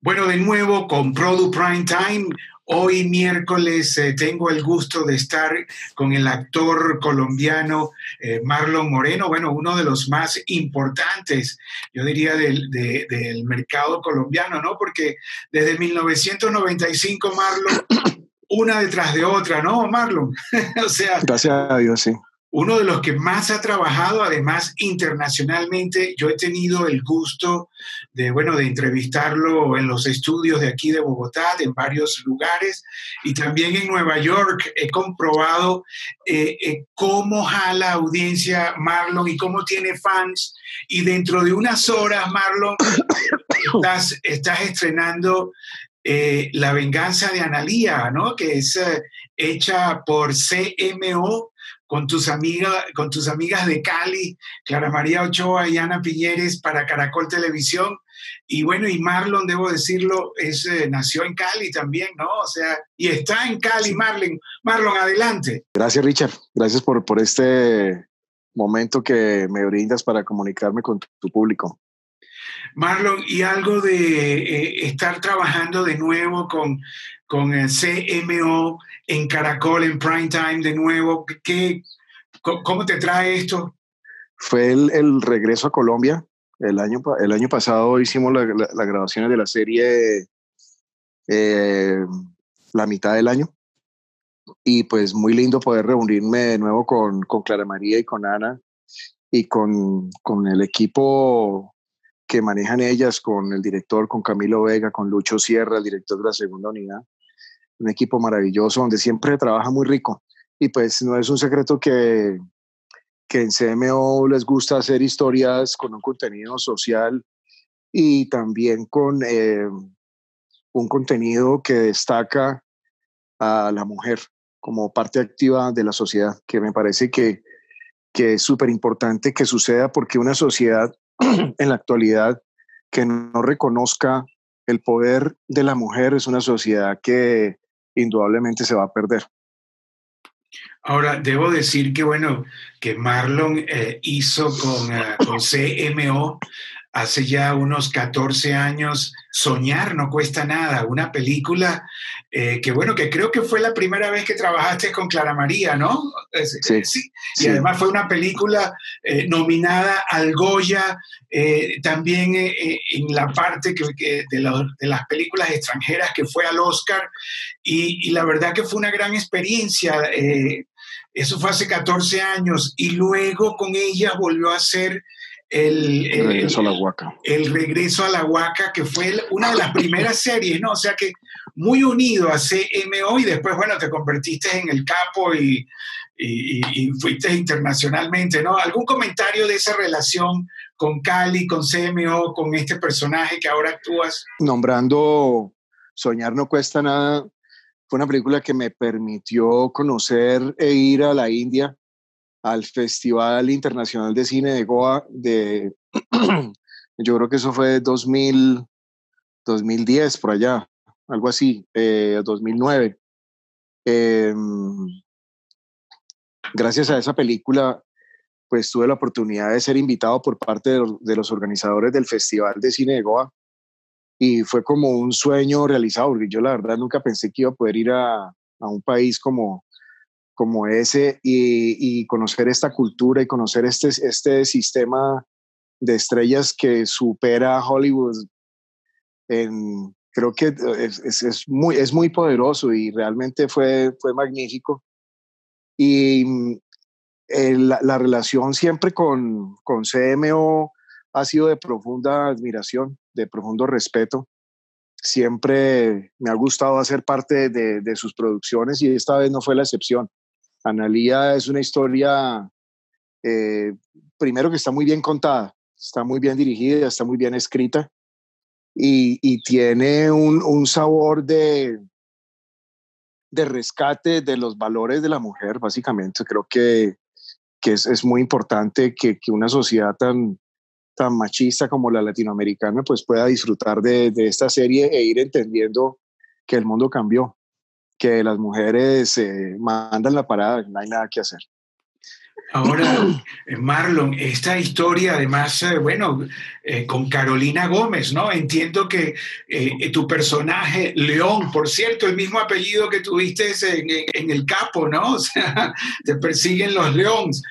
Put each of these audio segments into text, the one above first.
Bueno, de nuevo con Product Prime Time. Hoy miércoles eh, tengo el gusto de estar con el actor colombiano eh, Marlon Moreno, bueno, uno de los más importantes, yo diría, del, del mercado colombiano, ¿no? Porque desde 1995 Marlon, una detrás de otra, ¿no, Marlon? o sea... Gracias a Dios, sí uno de los que más ha trabajado, además internacionalmente. Yo he tenido el gusto de, bueno, de entrevistarlo en los estudios de aquí de Bogotá, en varios lugares, y también en Nueva York. He comprobado eh, eh, cómo jala audiencia Marlon y cómo tiene fans. Y dentro de unas horas, Marlon, estás, estás estrenando eh, La venganza de Analía, ¿no? Que es hecha por CMO con tus, amigas, con tus amigas de Cali, Clara María Ochoa y Ana Piñeres para Caracol Televisión. Y bueno, y Marlon, debo decirlo, es, eh, nació en Cali también, ¿no? O sea, y está en Cali, Marlon. Marlon, adelante. Gracias, Richard. Gracias por, por este momento que me brindas para comunicarme con tu público. Marlon, y algo de eh, estar trabajando de nuevo con, con el CMO en Caracol, en Prime Time de nuevo, ¿qué, ¿cómo te trae esto? Fue el, regreso a Colombia. El año, el año pasado hicimos las grabaciones de la serie eh, la mitad del año. Y pues muy lindo poder reunirme de nuevo con, con Clara María y con Ana y con, con el equipo que manejan ellas con el director, con Camilo Vega, con Lucho Sierra, el director de la segunda unidad. Un equipo maravilloso donde siempre trabaja muy rico. Y pues no es un secreto que, que en CMO les gusta hacer historias con un contenido social y también con eh, un contenido que destaca a la mujer como parte activa de la sociedad, que me parece que, que es súper importante que suceda porque una sociedad en la actualidad que no reconozca el poder de la mujer es una sociedad que indudablemente se va a perder. Ahora, debo decir que, bueno, que Marlon eh, hizo con, eh, con CMO hace ya unos 14 años, Soñar no cuesta nada, una película eh, que bueno, que creo que fue la primera vez que trabajaste con Clara María, ¿no? Sí. Y además fue una película eh, nominada al Goya, eh, también en la parte que, de, las películas extranjeras que fue al Oscar, y, y, la verdad que fue una gran experiencia. eso fue hace 14 años, y luego con ella volvió a ser el, regreso a la Huaca. El regreso a la Huaca, que fue una de las primeras series, ¿no? O sea que muy unido a CMO y después, bueno, te convertiste en el capo y, y, fuiste internacionalmente, ¿no? ¿Algún comentario de esa relación con Cali, con CMO, con este personaje que ahora actúas? Nombrando Soñar no cuesta nada, fue una película que me permitió conocer e ir a la India al Festival Internacional de Cine de Goa de, yo creo que eso fue 2000, 2010, por allá, algo así, 2009. Eh, em, gracias a esa película, pues tuve la oportunidad de ser invitado por parte de los, organizadores del Festival de Cine de Goa y fue como un sueño realizado, porque yo la verdad nunca pensé que iba a poder ir a, a un país como, como ese y, conocer esta cultura y conocer este, este sistema de estrellas que supera Hollywood en, creo que es, muy, es muy poderoso y realmente fue, fue magnífico. Y la, relación siempre con, con CMO ha sido de profunda admiración, de profundo respeto. Siempre me ha gustado hacer parte de, de sus producciones y esta vez no fue la excepción. Analía es una historia, eh, primero que está muy bien contada, está muy bien dirigida, está muy bien escrita y, tiene un, sabor de, de rescate de los valores de la mujer, básicamente. Creo que, es, muy importante que, una sociedad tan, tan machista como la latinoamericana pues pueda disfrutar de, de, esta serie e ir entendiendo que el mundo cambió que las mujeres eh, mandan la parada, no hay nada que hacer. Ahora, eh, Marlon, esta historia además, eh, bueno, eh, con Carolina Gómez, ¿no? Entiendo que tu personaje, León, por cierto, el mismo apellido que tuviste en, el capo, ¿no? O sea, te persiguen los leones.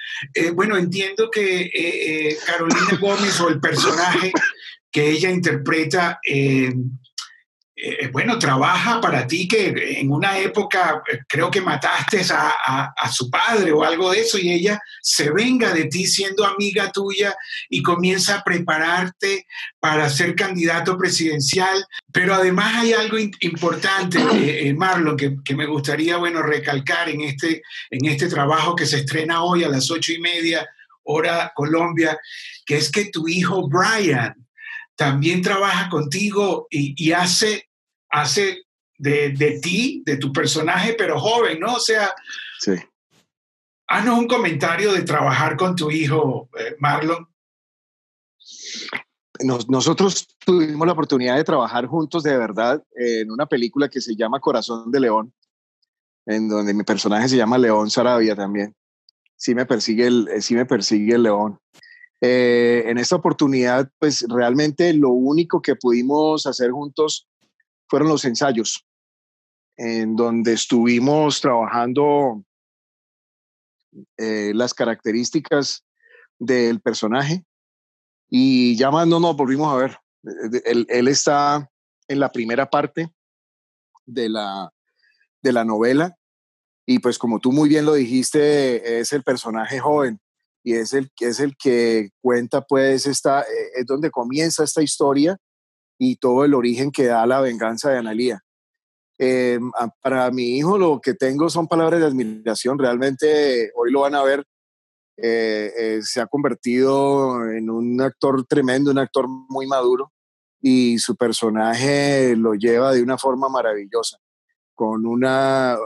bueno, entiendo que Carolina Gómez o el personaje que ella interpreta eh, eh, bueno, trabaja para ti que en una época eh, creo que mataste a, su padre o algo de eso y ella se venga de ti siendo amiga tuya y comienza a prepararte para ser candidato presidencial. Pero además hay algo importante, Marlon, que, que, me gustaría, bueno, recalcar en este, en este trabajo que se estrena hoy a las ocho y media hora Colombia, que es que tu hijo Brian, también trabaja contigo y, hace, hace de, ti, de tu personaje, pero joven, ¿no? O sea, sí. haznos un comentario de trabajar con tu hijo, eh, Marlon. nosotros tuvimos la oportunidad de trabajar juntos de verdad en una película que se llama Corazón de León, en donde mi personaje se llama León Sarabia también. Sí me persigue el, sí me persigue el león. Eh, en esta oportunidad, pues realmente lo único que pudimos hacer juntos fueron los ensayos, en donde estuvimos trabajando eh, las características del personaje. Y ya más no nos volvimos a ver. Él, él, está en la primera parte de la, de la novela. Y pues como tú muy bien lo dijiste, es el personaje joven y es el, es el que cuenta, pues, esta, eh, es donde comienza esta historia y todo el origen que da la venganza de Analía. Eh, para mi hijo lo que tengo son palabras de admiración, realmente hoy lo van a ver, eh, se ha convertido en un actor tremendo, un actor muy maduro y su personaje lo lleva de una forma maravillosa, con una,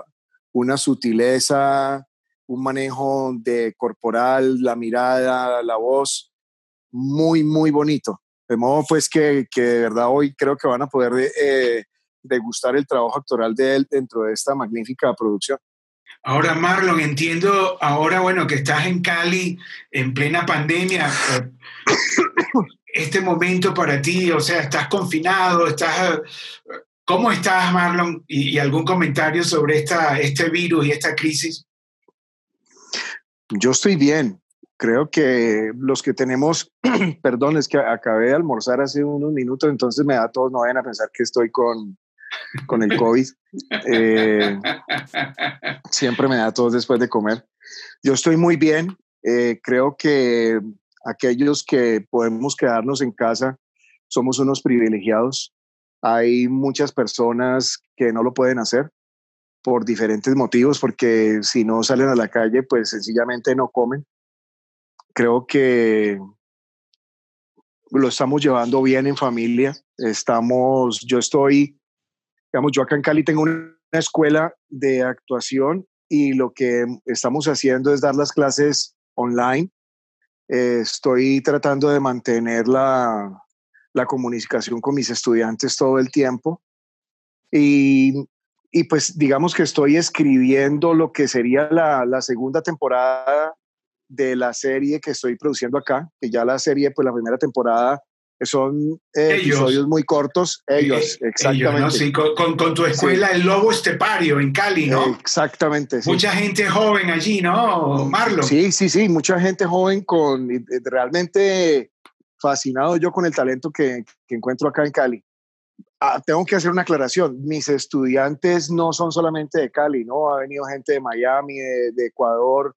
una sutileza, un manejo de corporal, la mirada, la voz, muy, muy bonito. De modo pues que, que de verdad hoy creo que van a poder eh, degustar el trabajo actoral de él dentro de esta magnífica producción. Ahora, Marlon, entiendo ahora, bueno, que estás en Cali en plena pandemia. Eh, este momento para ti, o sea, estás confinado, estás... ¿Cómo estás, Marlon? Y, y algún comentario sobre esta, este virus y esta crisis. Yo estoy bien. Creo que los que tenemos, perdón, es que acabé de almorzar hace unos minutos, entonces me da todos, no vayan a pensar que estoy con, con el COVID. Eh, siempre me da todos después de comer. Yo estoy muy bien. Eh, creo que aquellos que podemos quedarnos en casa somos unos privilegiados. Hay muchas personas que no lo pueden hacer por diferentes motivos, porque si no salen a la calle, pues sencillamente no comen. Creo que lo estamos llevando bien en familia. Estamos, yo estoy, digamos, yo acá en Cali tengo una escuela de actuación y lo que estamos haciendo es dar las clases online. estoy tratando de mantener la, la comunicación con mis estudiantes todo el tiempo. Y y pues digamos que estoy escribiendo lo que sería la, la, segunda temporada de la serie que estoy produciendo acá, que ya la serie, pues la primera temporada son eh, episodios muy cortos, ellos, eh, exactamente. sí, con, con, tu escuela El Lobo Estepario en Cali, ¿no? exactamente. Sí. Mucha gente joven allí, ¿no, Marlon? Sí, sí, sí, mucha gente joven con realmente fascinado yo con el talento que, que encuentro acá en Cali. Ah, tengo que hacer una aclaración. Mis estudiantes no son solamente de Cali, ¿no? Ha venido gente de Miami, de, Ecuador,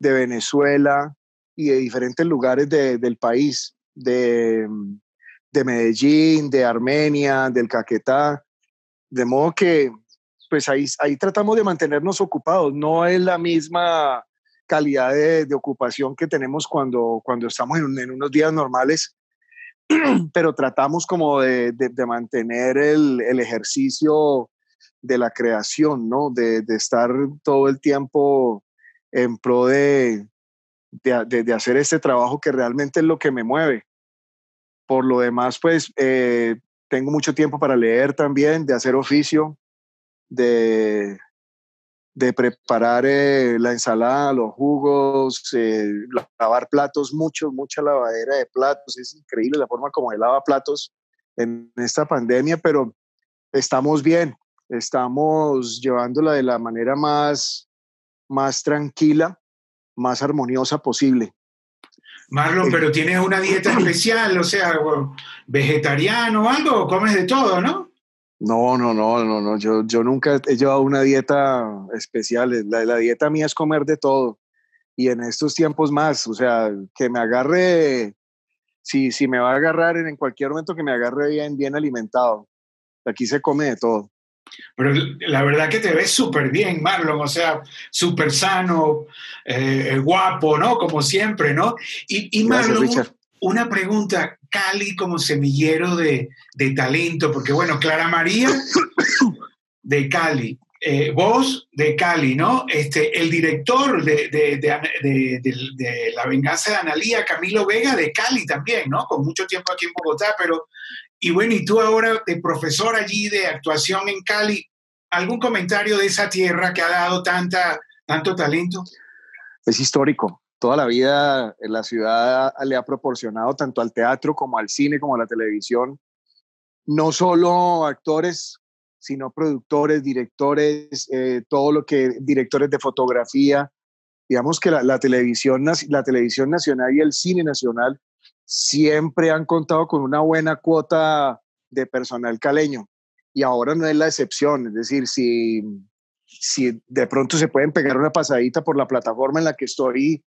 de Venezuela y de diferentes lugares del país, de, de Medellín, de Armenia, del Caquetá. De modo que, pues ahí, ahí tratamos de mantenernos ocupados. No es la misma calidad de, de ocupación que tenemos cuando, cuando estamos en, en unos días normales pero tratamos como de, de, mantener el, el, ejercicio de la creación, ¿no? De, de, estar todo el tiempo en pro de, de, hacer este trabajo que realmente es lo que me mueve. Por lo demás, pues eh, tengo mucho tiempo para leer también, de hacer oficio, de, de preparar eh, la ensalada, los jugos, eh, lavar platos, mucho, mucha lavadera de platos. Es increíble la forma como él lava platos en esta pandemia, pero estamos bien, estamos llevándola de la manera más, más tranquila, más armoniosa posible. Marlon, eh, pero tienes una dieta especial, o sea, vegetariano o algo, comes de todo, ¿no? No, no, no, no, no. Yo, yo nunca he llevado una dieta especial. La, la dieta mía es comer de todo. Y en estos tiempos más, o sea, que me agarre, si, si me va a agarrar en cualquier momento, que me agarre bien, bien alimentado. Aquí se come de todo. Pero la verdad que te ves súper bien, Marlon, o sea, súper sano, eh, guapo, ¿no? Como siempre, ¿no? Y, Marlon, una pregunta, Cali como semillero de, talento, porque bueno, Clara María de Cali, eh, vos de Cali, ¿no? Este, el director de, de, La Venganza de Analía, Camilo Vega de Cali también, ¿no? Con mucho tiempo aquí en Bogotá, pero y bueno, y tú ahora de profesor allí de actuación en Cali, ¿algún comentario de esa tierra que ha dado tanta, tanto talento? Es histórico. Toda la vida la ciudad le ha proporcionado tanto al teatro como al cine como a la televisión, no solo actores, sino productores, directores, eh, todo lo que, directores de fotografía. Digamos que la, televisión, la televisión nacional y el cine nacional siempre han contado con una buena cuota de personal caleño y ahora no es la excepción. Es decir, si, si de pronto se pueden pegar una pasadita por la plataforma en la que estoy,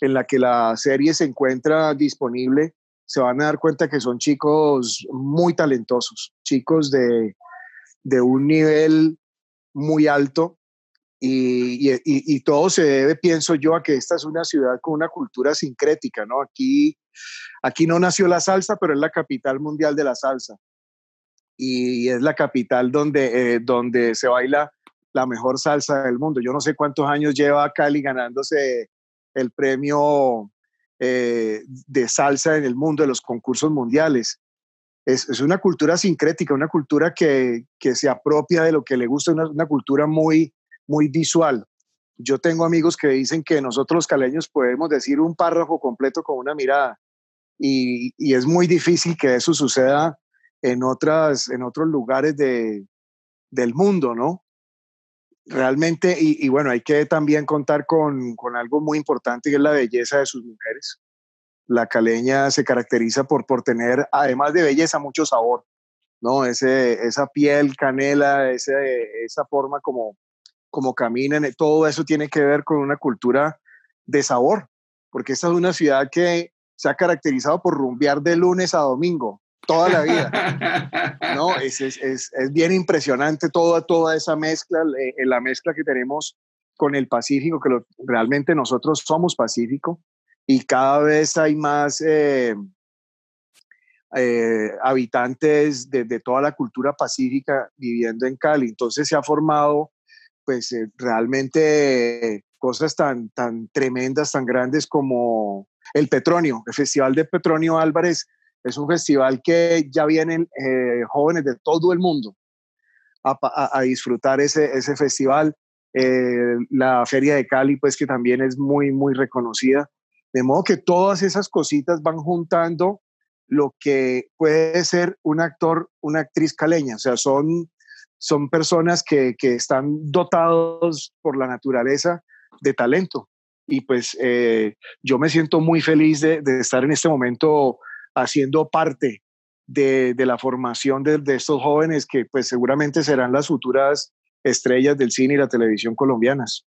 en la que la serie se encuentra disponible, se van a dar cuenta que son chicos muy talentosos, chicos de, de un nivel muy alto y, todo se debe, pienso yo, a que esta es una ciudad con una cultura sincrética, ¿no? Aquí, aquí no nació la salsa, pero es la capital mundial de la salsa. Y, es la capital donde, eh, donde se baila la mejor salsa del mundo. Yo no sé cuántos años lleva Cali ganándose el premio eh, de salsa en el mundo de los concursos mundiales. Es, es, una cultura sincrética, una cultura que, que, se apropia de lo que le gusta, una cultura muy, muy visual. Yo tengo amigos que dicen que nosotros los caleños podemos decir un párrafo completo con una mirada y, es muy difícil que eso suceda en, otras, en otros lugares de, del mundo, ¿no? Realmente, y, bueno, hay que también contar con, con algo muy importante que es la belleza de sus mujeres. La caleña se caracteriza por, por tener, además de belleza, mucho sabor, ¿no? Ese, esa piel canela, ese, esa forma como, como caminan, todo eso tiene que ver con una cultura de sabor, porque esta es una ciudad que se ha caracterizado por rumbear de lunes a domingo, toda la vida. ¿no? Es, es, es, es bien impresionante toda, toda esa mezcla, eh, la mezcla que tenemos con el Pacífico, que realmente nosotros somos Pacífico y cada vez hay más eh, eh, habitantes de, de, toda la cultura pacífica viviendo en Cali. Entonces se ha formado pues eh, realmente cosas tan, tan tremendas, tan grandes como el Petronio, el Festival de Petronio Álvarez. Es un festival que ya vienen eh, jóvenes de todo el mundo a, disfrutar ese, ese festival. Eh, la Feria de Cali, pues que también es muy, muy reconocida. De modo que todas esas cositas van juntando lo que puede ser un actor, una actriz caleña. O sea, son son personas que, están dotados por la naturaleza de talento. Y pues eh, yo me siento muy feliz de, estar en este momento haciendo parte de, la formación de, estos jóvenes que pues seguramente serán las futuras estrellas del cine y la televisión colombianas.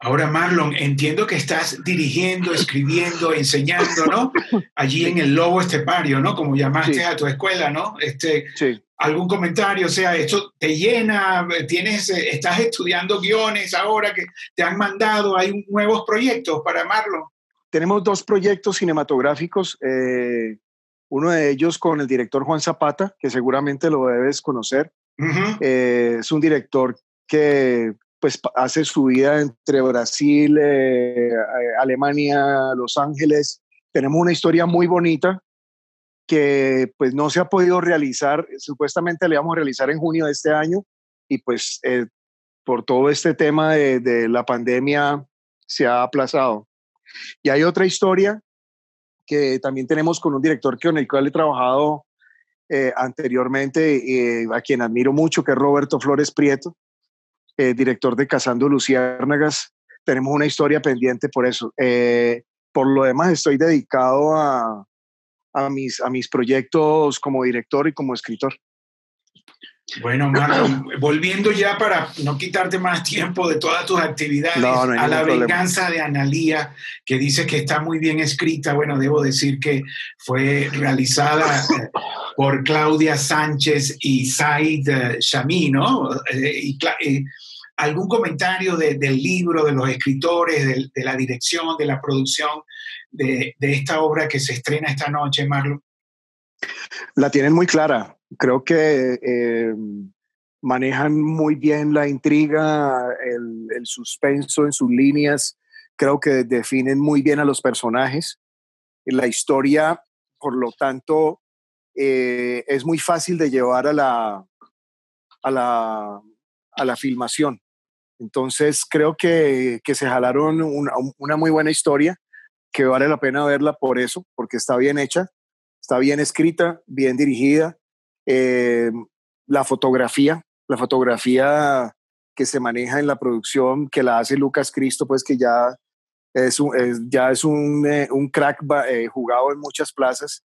Ahora, Marlon, entiendo que estás dirigiendo, escribiendo, enseñando, ¿no? Allí en el Lobo Estepario, ¿no? Como llamaste a tu escuela, ¿no? Este, sí algún comentario, o sea, esto te llena, tienes, eh, estás estudiando guiones ahora que te han mandado, hay nuevos proyectos para Marlon. Tenemos dos proyectos cinematográficos, eh, uno de ellos con el director Juan Zapata, que seguramente lo debes conocer. Eh, es un director que pues hace su vida entre Brasil, Alemania, Los Ángeles. Tenemos una historia muy bonita que pues no se ha podido realizar, supuestamente le vamos a realizar en junio de este año y pues eh, por todo este tema de, la pandemia se ha aplazado. Y hay otra historia que también tenemos con un director con el cual he trabajado eh, anteriormente, eh, a quien admiro mucho, que es Roberto Flores Prieto, eh, director de Cazando Luciérnagas. Tenemos una historia pendiente por eso. por lo demás, estoy dedicado a, a, mis, a mis proyectos como director y como escritor. Bueno, Marlon, volviendo ya para no quitarte más tiempo de todas tus actividades, a la venganza de Analía, que dice que está muy bien escrita. Bueno, debo decir que fue realizada eh, por Claudia Sánchez y Said eh, Shami, ¿no? Eh, ¿Algún comentario del libro, de los escritores, de, la dirección, de la producción de, de esta obra que se estrena esta noche, Marlon? La tienen muy clara creo que eh, manejan muy bien la intriga, el, suspenso en sus líneas, creo que definen muy bien a los personajes. La historia, por lo tanto, eh, es muy fácil de llevar a la, a la, a la filmación. Entonces creo que, que se jalaron una, muy buena historia, que vale la pena verla por eso, porque está bien hecha, está bien escrita, bien dirigida, eh, la fotografía, la fotografía que se maneja en la producción, que la hace Lucas Cristo, pues que ya es un, ya es un, eh, un crack eh, jugado en muchas plazas.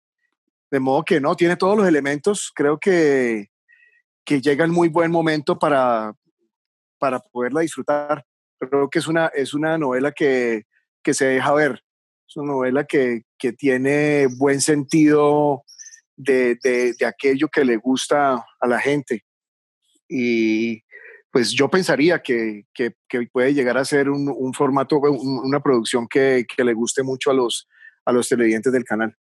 De modo que no, tiene todos los elementos. Creo que, que llega en muy buen momento para, para poderla disfrutar. Creo que es una, es una novela que, que se deja ver. Es una novela que, que tiene buen sentido de, de, aquello que le gusta a la gente. Y pues yo pensaría que, que, puede llegar a ser un formato, una producción que, que, le guste mucho a los, a los televidentes del canal.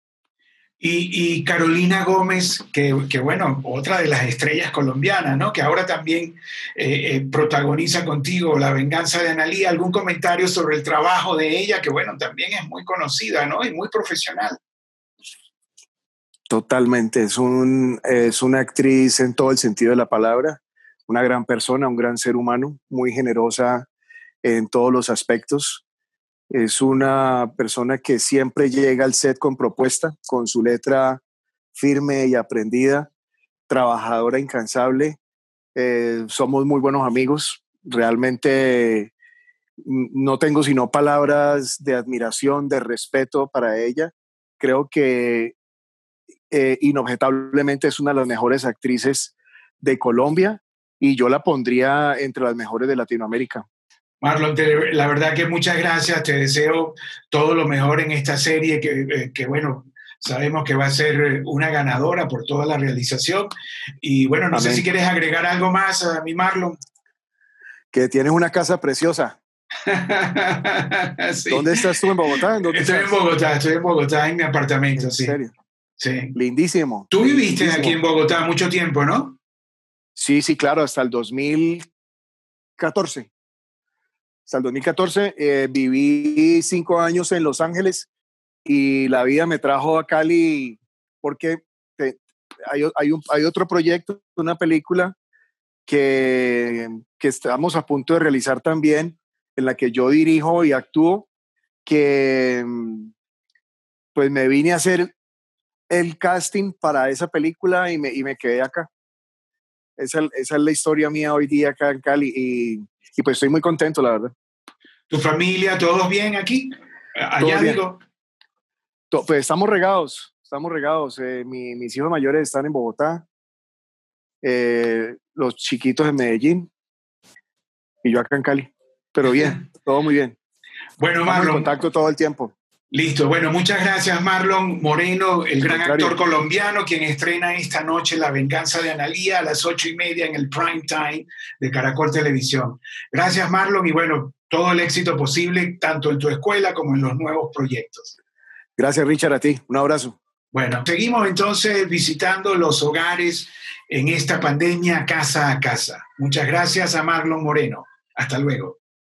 Y, Carolina Gómez, que, que, bueno, otra de las estrellas colombianas, ¿no? Que ahora también eh, eh, protagoniza contigo La venganza de Analía. ¿Algún comentario sobre el trabajo de ella? Que bueno, también es muy conocida, ¿no? Y muy profesional. Totalmente, es, un, es una actriz en todo el sentido de la palabra, una gran persona, un gran ser humano, muy generosa en todos los aspectos. Es una persona que siempre llega al set con propuesta, con su letra firme y aprendida, trabajadora incansable. Eh, somos muy buenos amigos. Realmente no tengo sino palabras de admiración, de respeto para ella. Creo que eh, inobjetablemente es una de las mejores actrices de Colombia y yo la pondría entre las mejores de Latinoamérica. Marlon, la verdad que muchas gracias, te deseo todo lo mejor en esta serie que, eh, que, bueno, sabemos que va a ser una ganadora por toda la realización. Y bueno, no sé si quieres agregar algo más a mi Marlon. Que tienes una casa preciosa. ¿Dónde estás tú en Bogotá? estoy en Bogotá, estoy en Bogotá en mi apartamento, ¿En Serio? Sí. Lindísimo. Tú viviste aquí en Bogotá mucho tiempo, ¿no? Sí, sí, claro, hasta el 2014. Hasta el 2014 eh, viví cinco años en Los Ángeles y la vida me trajo a Cali porque hay, hay, un, hay otro proyecto, una película que, que estamos a punto de realizar también, en la que yo dirijo y actúo, que pues me vine a hacer el casting para esa película y me, y me quedé acá. Esa, esa, es la historia mía hoy día acá en Cali y, y, pues estoy muy contento, la verdad. ¿Tu familia, todos bien aquí? Allá digo. pues estamos regados, estamos regados. Eh, mis hijos mayores están en Bogotá, eh, los chiquitos en Medellín y yo acá en Cali. Pero bien, todo muy bien. Bueno, Marlon. en contacto todo el tiempo. Listo, bueno, muchas gracias Marlon Moreno, el gran actor colombiano, quien estrena esta noche La venganza de Analía a las ocho y media en el prime time de Caracol Televisión. Gracias Marlon y bueno, todo el éxito posible tanto en tu escuela como en los nuevos proyectos. Gracias Richard, a ti. Un abrazo. Bueno, seguimos entonces visitando los hogares en esta pandemia casa a casa. Muchas gracias a Marlon Moreno. Hasta luego.